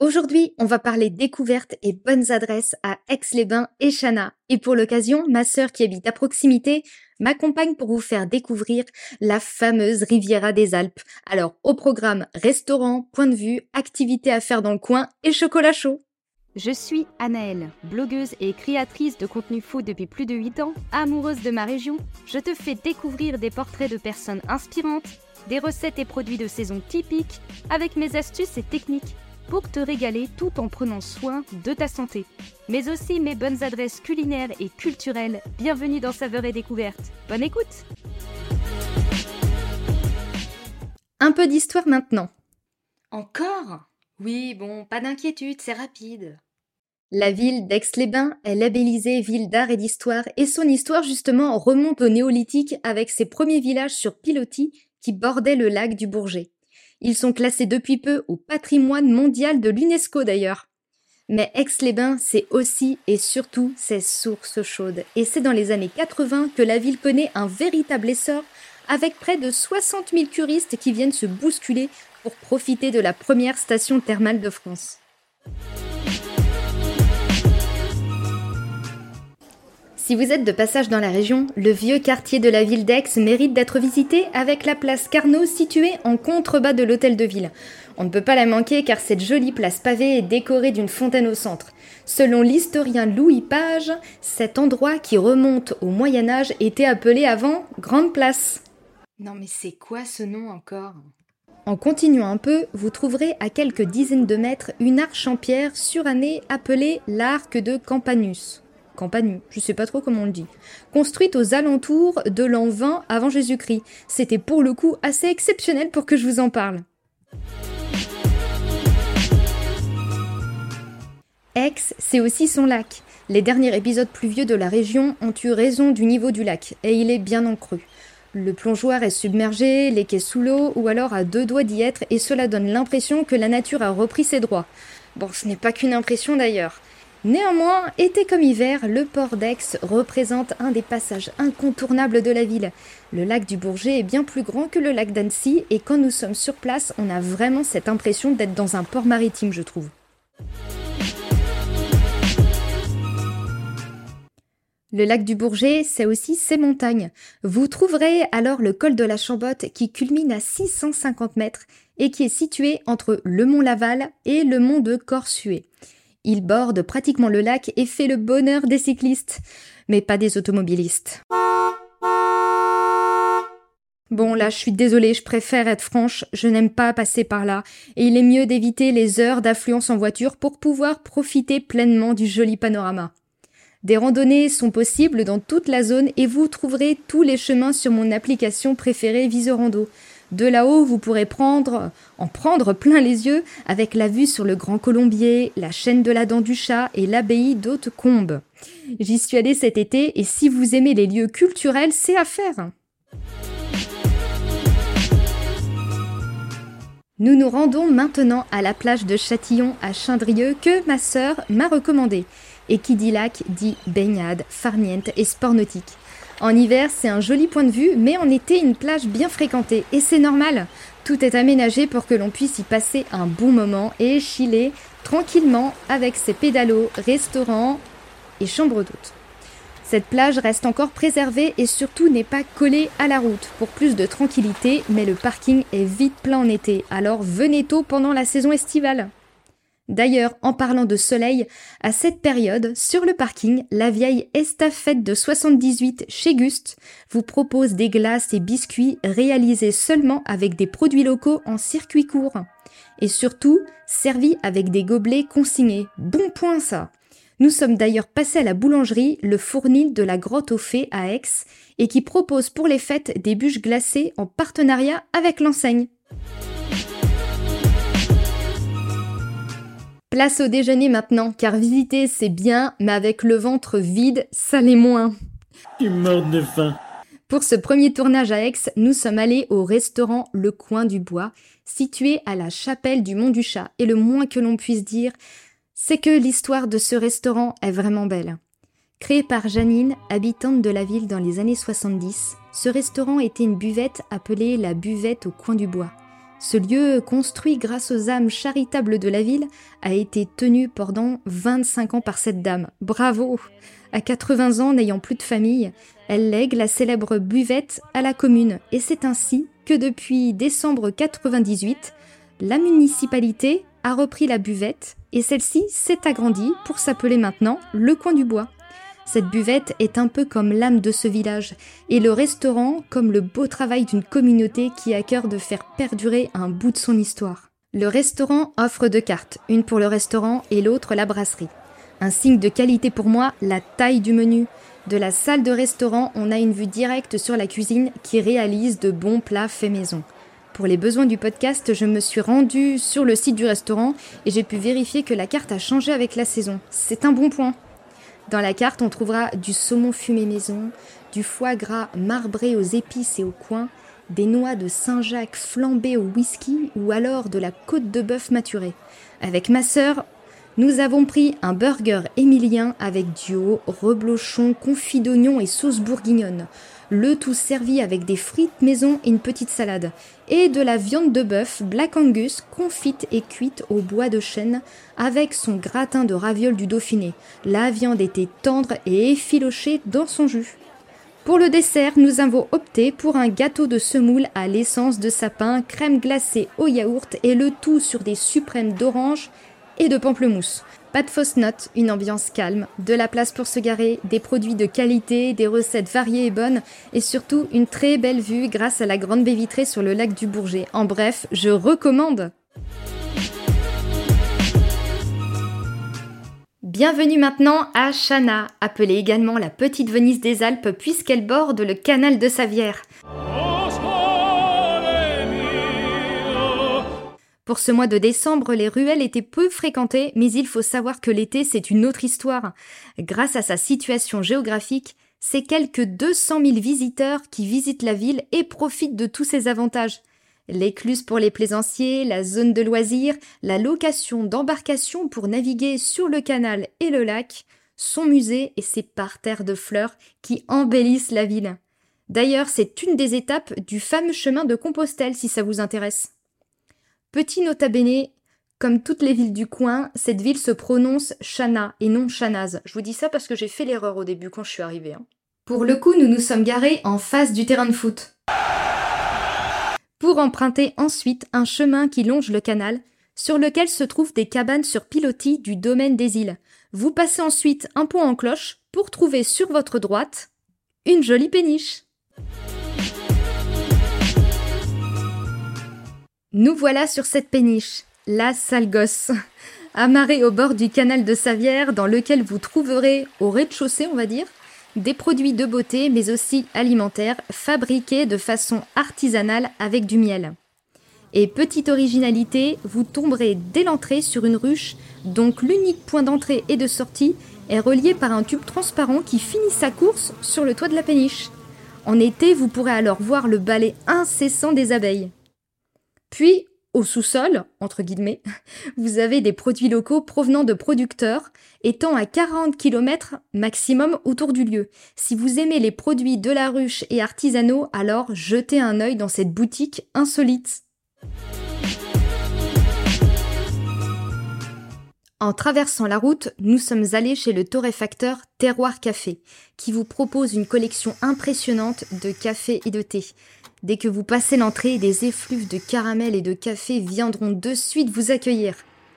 Aujourd'hui, on va parler découvertes et bonnes adresses à Aix-les-Bains et Chana. Et pour l'occasion, ma sœur qui habite à proximité m'accompagne pour vous faire découvrir la fameuse Riviera des Alpes. Alors, au programme restaurant, point de vue, activités à faire dans le coin et chocolat chaud. Je suis Anaëlle, blogueuse et créatrice de contenu food depuis plus de 8 ans, amoureuse de ma région. Je te fais découvrir des portraits de personnes inspirantes, des recettes et produits de saison typiques, avec mes astuces et techniques pour te régaler tout en prenant soin de ta santé. Mais aussi mes bonnes adresses culinaires et culturelles. Bienvenue dans Saveurs et Découvertes. Bonne écoute Un peu d'histoire maintenant. Encore? Oui, bon, pas d'inquiétude, c'est rapide. La ville d'Aix-les-Bains est labellisée ville d'art et d'histoire et son histoire justement remonte au néolithique avec ses premiers villages sur pilotis qui bordaient le lac du Bourget. Ils sont classés depuis peu au patrimoine mondial de l'UNESCO d'ailleurs. Mais Aix-les-Bains, c'est aussi et surtout ses sources chaudes. Et c'est dans les années 80 que la ville connaît un véritable essor, avec près de 60 000 curistes qui viennent se bousculer pour profiter de la première station thermale de France. Si vous êtes de passage dans la région, le vieux quartier de la ville d'Aix mérite d'être visité avec la place Carnot située en contrebas de l'hôtel de ville. On ne peut pas la manquer car cette jolie place pavée est décorée d'une fontaine au centre. Selon l'historien Louis Page, cet endroit qui remonte au Moyen Âge était appelé avant Grande Place. Non mais c'est quoi ce nom encore? En continuant un peu, vous trouverez à quelques dizaines de mètres une arche en pierre surannée appelée l'arc de Campanus. Campanu, je sais pas trop comment on le dit, construite aux alentours de l'an 20 avant Jésus-Christ. C'était pour le coup assez exceptionnel pour que je vous en parle. Aix, c'est aussi son lac. Les derniers épisodes pluvieux de la région ont eu raison du niveau du lac, et il est bien en. Le plongeoir est submergé, les quais sous l'eau, ou alors à deux doigts d'y être, et cela donne l'impression que la nature a repris ses droits. Bon, ce n'est pas qu'une impression d'ailleurs. Néanmoins, été comme hiver, le port d'Aix représente un des passages incontournables de la ville. Le lac du Bourget est bien plus grand que le lac d'Annecy et quand nous sommes sur place, on a vraiment cette impression d'être dans un port maritime, je trouve. Le lac du Bourget, c'est aussi ses montagnes. Vous trouverez alors le col de la Chambotte qui culmine à 650 mètres et qui est situé entre le mont Laval et le mont de Corsuet. Il borde pratiquement le lac et fait le bonheur des cyclistes, mais pas des automobilistes. Bon, là, je suis désolée, je préfère être franche, je n'aime pas passer par là, et il est mieux d'éviter les heures d'affluence en voiture pour pouvoir profiter pleinement du joli panorama. Des randonnées sont possibles dans toute la zone et vous trouverez tous les chemins sur mon application préférée Visorando. De là-haut, vous pourrez prendre, en prendre plein les yeux avec la vue sur le Grand Colombier, la chaîne de la Dent du Chat et l'abbaye d'Haute-Combe. J'y suis allée cet été et si vous aimez les lieux culturels, c'est à faire. Nous nous rendons maintenant à la plage de Châtillon à Chindrieux que ma sœur m'a recommandé. Et qui dit lac dit baignade, farniente et sport nautique. En hiver, c'est un joli point de vue, mais en été, une plage bien fréquentée. Et c'est normal. Tout est aménagé pour que l'on puisse y passer un bon moment et chiller tranquillement avec ses pédalos, restaurants et chambres d'hôtes. Cette plage reste encore préservée et surtout n'est pas collée à la route pour plus de tranquillité, mais le parking est vite plein en été, alors venez tôt pendant la saison estivale. D'ailleurs, en parlant de soleil, à cette période, sur le parking, la vieille estafette de 78 chez Gust vous propose des glaces et biscuits réalisés seulement avec des produits locaux en circuit court. Et surtout, servis avec des gobelets consignés. Bon point ça Nous sommes d'ailleurs passés à la boulangerie, le fournil de la Grotte aux Fées à Aix, et qui propose pour les fêtes des bûches glacées en partenariat avec l'enseigne. Place au déjeuner maintenant, car visiter c'est bien, mais avec le ventre vide, ça l'est moins. de faim. Pour ce premier tournage à Aix, nous sommes allés au restaurant Le Coin du Bois, situé à la chapelle du Mont du Chat. Et le moins que l'on puisse dire, c'est que l'histoire de ce restaurant est vraiment belle. Créé par Janine, habitante de la ville dans les années 70, ce restaurant était une buvette appelée la buvette au coin du bois. Ce lieu, construit grâce aux âmes charitables de la ville, a été tenu pendant 25 ans par cette dame. Bravo À 80 ans, n'ayant plus de famille, elle lègue la célèbre buvette à la commune. Et c'est ainsi que depuis décembre 98, la municipalité a repris la buvette et celle-ci s'est agrandie pour s'appeler maintenant le coin du bois. Cette buvette est un peu comme l'âme de ce village, et le restaurant comme le beau travail d'une communauté qui a cœur de faire perdurer un bout de son histoire. Le restaurant offre deux cartes, une pour le restaurant et l'autre la brasserie. Un signe de qualité pour moi, la taille du menu. De la salle de restaurant, on a une vue directe sur la cuisine qui réalise de bons plats faits maison. Pour les besoins du podcast, je me suis rendue sur le site du restaurant et j'ai pu vérifier que la carte a changé avec la saison. C'est un bon point. Dans la carte, on trouvera du saumon fumé maison, du foie gras marbré aux épices et aux coins, des noix de Saint-Jacques flambées au whisky ou alors de la côte de bœuf maturée. Avec ma sœur, nous avons pris un burger émilien avec duo, reblochon, confit d'oignon et sauce bourguignonne le tout servi avec des frites maison et une petite salade, et de la viande de bœuf Black Angus confite et cuite au bois de chêne avec son gratin de ravioles du Dauphiné. La viande était tendre et effilochée dans son jus. Pour le dessert, nous avons opté pour un gâteau de semoule à l'essence de sapin, crème glacée au yaourt et le tout sur des suprêmes d'orange et de pamplemousse. Pas de fausses notes, une ambiance calme, de la place pour se garer, des produits de qualité, des recettes variées et bonnes, et surtout une très belle vue grâce à la grande baie vitrée sur le lac du Bourget. En bref, je recommande Bienvenue maintenant à Chana, appelée également la Petite Venise des Alpes puisqu'elle borde le canal de Savière. Pour ce mois de décembre, les ruelles étaient peu fréquentées, mais il faut savoir que l'été, c'est une autre histoire. Grâce à sa situation géographique, c'est quelques 200 000 visiteurs qui visitent la ville et profitent de tous ses avantages. L'écluse pour les plaisanciers, la zone de loisirs, la location d'embarcations pour naviguer sur le canal et le lac, son musée et ses parterres de fleurs qui embellissent la ville. D'ailleurs, c'est une des étapes du fameux chemin de Compostelle si ça vous intéresse. Petit nota bene, comme toutes les villes du coin, cette ville se prononce Chana et non Chanaz. Je vous dis ça parce que j'ai fait l'erreur au début quand je suis arrivée. Hein. Pour le coup, nous nous sommes garés en face du terrain de foot. Pour emprunter ensuite un chemin qui longe le canal, sur lequel se trouvent des cabanes sur pilotis du domaine des îles. Vous passez ensuite un pont en cloche pour trouver sur votre droite une jolie péniche. Nous voilà sur cette péniche, la sale gosse, amarrée au bord du canal de Savière, dans lequel vous trouverez, au rez-de-chaussée, on va dire, des produits de beauté, mais aussi alimentaires, fabriqués de façon artisanale avec du miel. Et petite originalité, vous tomberez dès l'entrée sur une ruche, donc l'unique point d'entrée et de sortie est relié par un tube transparent qui finit sa course sur le toit de la péniche. En été, vous pourrez alors voir le balai incessant des abeilles. Puis, au sous-sol, entre guillemets, vous avez des produits locaux provenant de producteurs étant à 40 km maximum autour du lieu. Si vous aimez les produits de la ruche et artisanaux, alors jetez un œil dans cette boutique insolite. En traversant la route, nous sommes allés chez le torréfacteur Terroir Café, qui vous propose une collection impressionnante de café et de thé. Dès que vous passez l'entrée, des effluves de caramel et de café viendront de suite vous accueillir.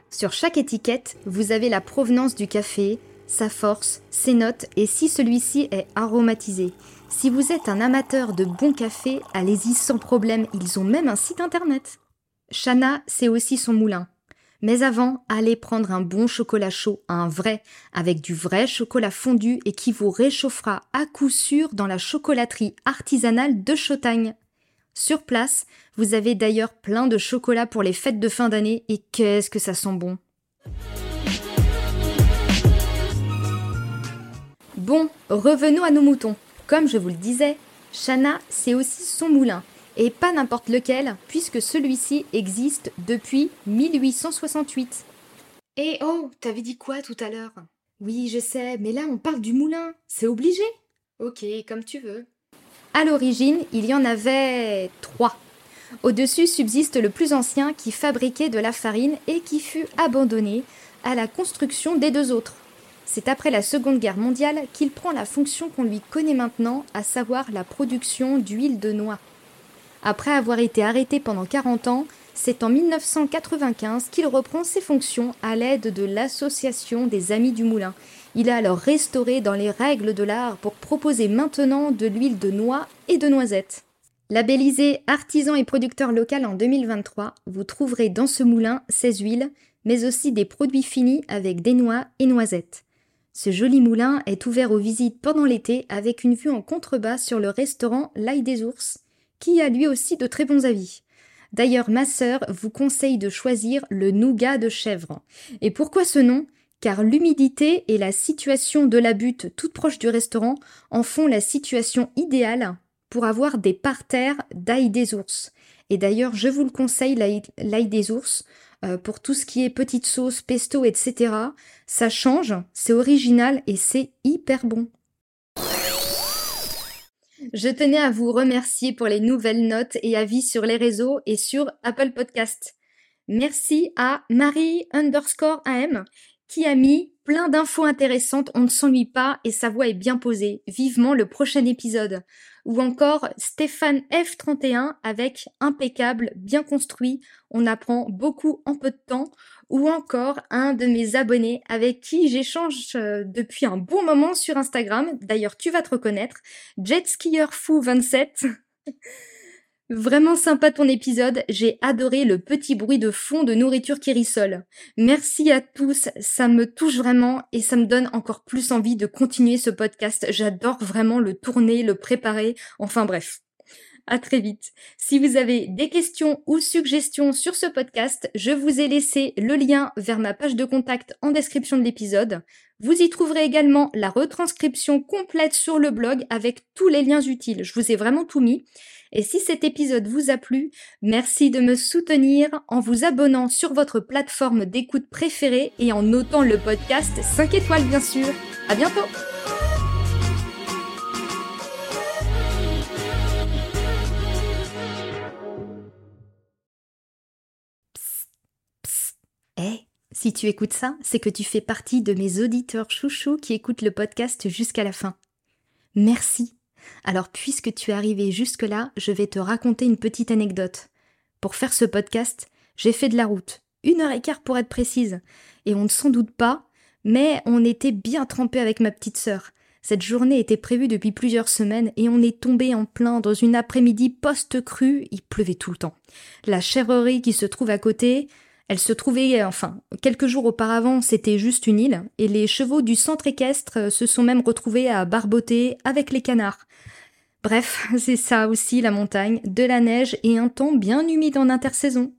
Sur chaque étiquette, vous avez la provenance du café, sa force, ses notes et si celui-ci est aromatisé. Si vous êtes un amateur de bon café, allez-y sans problème, ils ont même un site internet. Chana, c'est aussi son moulin. Mais avant, allez prendre un bon chocolat chaud, un vrai, avec du vrai chocolat fondu et qui vous réchauffera à coup sûr dans la chocolaterie artisanale de Chautagne. Sur place, vous avez d'ailleurs plein de chocolat pour les fêtes de fin d'année et qu'est-ce que ça sent bon. Bon, revenons à nos moutons. Comme je vous le disais, Chana, c'est aussi son moulin. Et pas n'importe lequel, puisque celui-ci existe depuis 1868. Eh oh, t'avais dit quoi tout à l'heure? Oui, je sais, mais là on parle du moulin. C'est obligé. Ok, comme tu veux. À l'origine, il y en avait trois. Au-dessus subsiste le plus ancien qui fabriquait de la farine et qui fut abandonné à la construction des deux autres. C'est après la Seconde Guerre mondiale qu'il prend la fonction qu'on lui connaît maintenant, à savoir la production d'huile de noix. Après avoir été arrêté pendant 40 ans, c'est en 1995 qu'il reprend ses fonctions à l'aide de l'Association des Amis du Moulin. Il a alors restauré dans les règles de l'art pour proposer maintenant de l'huile de noix et de noisettes. Labellisé artisan et producteur local en 2023, vous trouverez dans ce moulin ces huiles, mais aussi des produits finis avec des noix et noisettes. Ce joli moulin est ouvert aux visites pendant l'été avec une vue en contrebas sur le restaurant L'Ail des Ours, qui a lui aussi de très bons avis. D'ailleurs, ma sœur vous conseille de choisir le nougat de chèvre. Et pourquoi ce nom? Car l'humidité et la situation de la butte toute proche du restaurant en font la situation idéale pour avoir des parterres d'ail des ours. Et d'ailleurs, je vous le conseille, l'ail des ours, euh, pour tout ce qui est petite sauce, pesto, etc. Ça change, c'est original et c'est hyper bon. Je tenais à vous remercier pour les nouvelles notes et avis sur les réseaux et sur Apple Podcast. Merci à Marie underscore AM qui a mis plein d'infos intéressantes, on ne s'ennuie pas et sa voix est bien posée. Vivement le prochain épisode. Ou encore Stéphane F31 avec impeccable, bien construit, on apprend beaucoup en peu de temps. Ou encore un de mes abonnés avec qui j'échange euh, depuis un bon moment sur Instagram. D'ailleurs, tu vas te reconnaître. Jetskier Fou 27. Vraiment sympa ton épisode, j'ai adoré le petit bruit de fond de nourriture qui rissole. Merci à tous, ça me touche vraiment et ça me donne encore plus envie de continuer ce podcast. J'adore vraiment le tourner, le préparer, enfin bref. À très vite. Si vous avez des questions ou suggestions sur ce podcast, je vous ai laissé le lien vers ma page de contact en description de l'épisode. Vous y trouverez également la retranscription complète sur le blog avec tous les liens utiles. Je vous ai vraiment tout mis. Et si cet épisode vous a plu, merci de me soutenir en vous abonnant sur votre plateforme d'écoute préférée et en notant le podcast 5 étoiles bien sûr. À bientôt! Eh, si tu écoutes ça, c'est que tu fais partie de mes auditeurs chouchous qui écoutent le podcast jusqu'à la fin. Merci alors puisque tu es arrivé jusque-là, je vais te raconter une petite anecdote. Pour faire ce podcast, j'ai fait de la route, une heure et quart pour être précise, et on ne s'en doute pas, mais on était bien trempé avec ma petite sœur. Cette journée était prévue depuis plusieurs semaines et on est tombé en plein dans une après-midi post-crue, il pleuvait tout le temps. La chèvrerie qui se trouve à côté, elle se trouvait, enfin, quelques jours auparavant, c'était juste une île, et les chevaux du centre équestre se sont même retrouvés à barboter avec les canards. Bref, c'est ça aussi la montagne, de la neige et un temps bien humide en intersaison.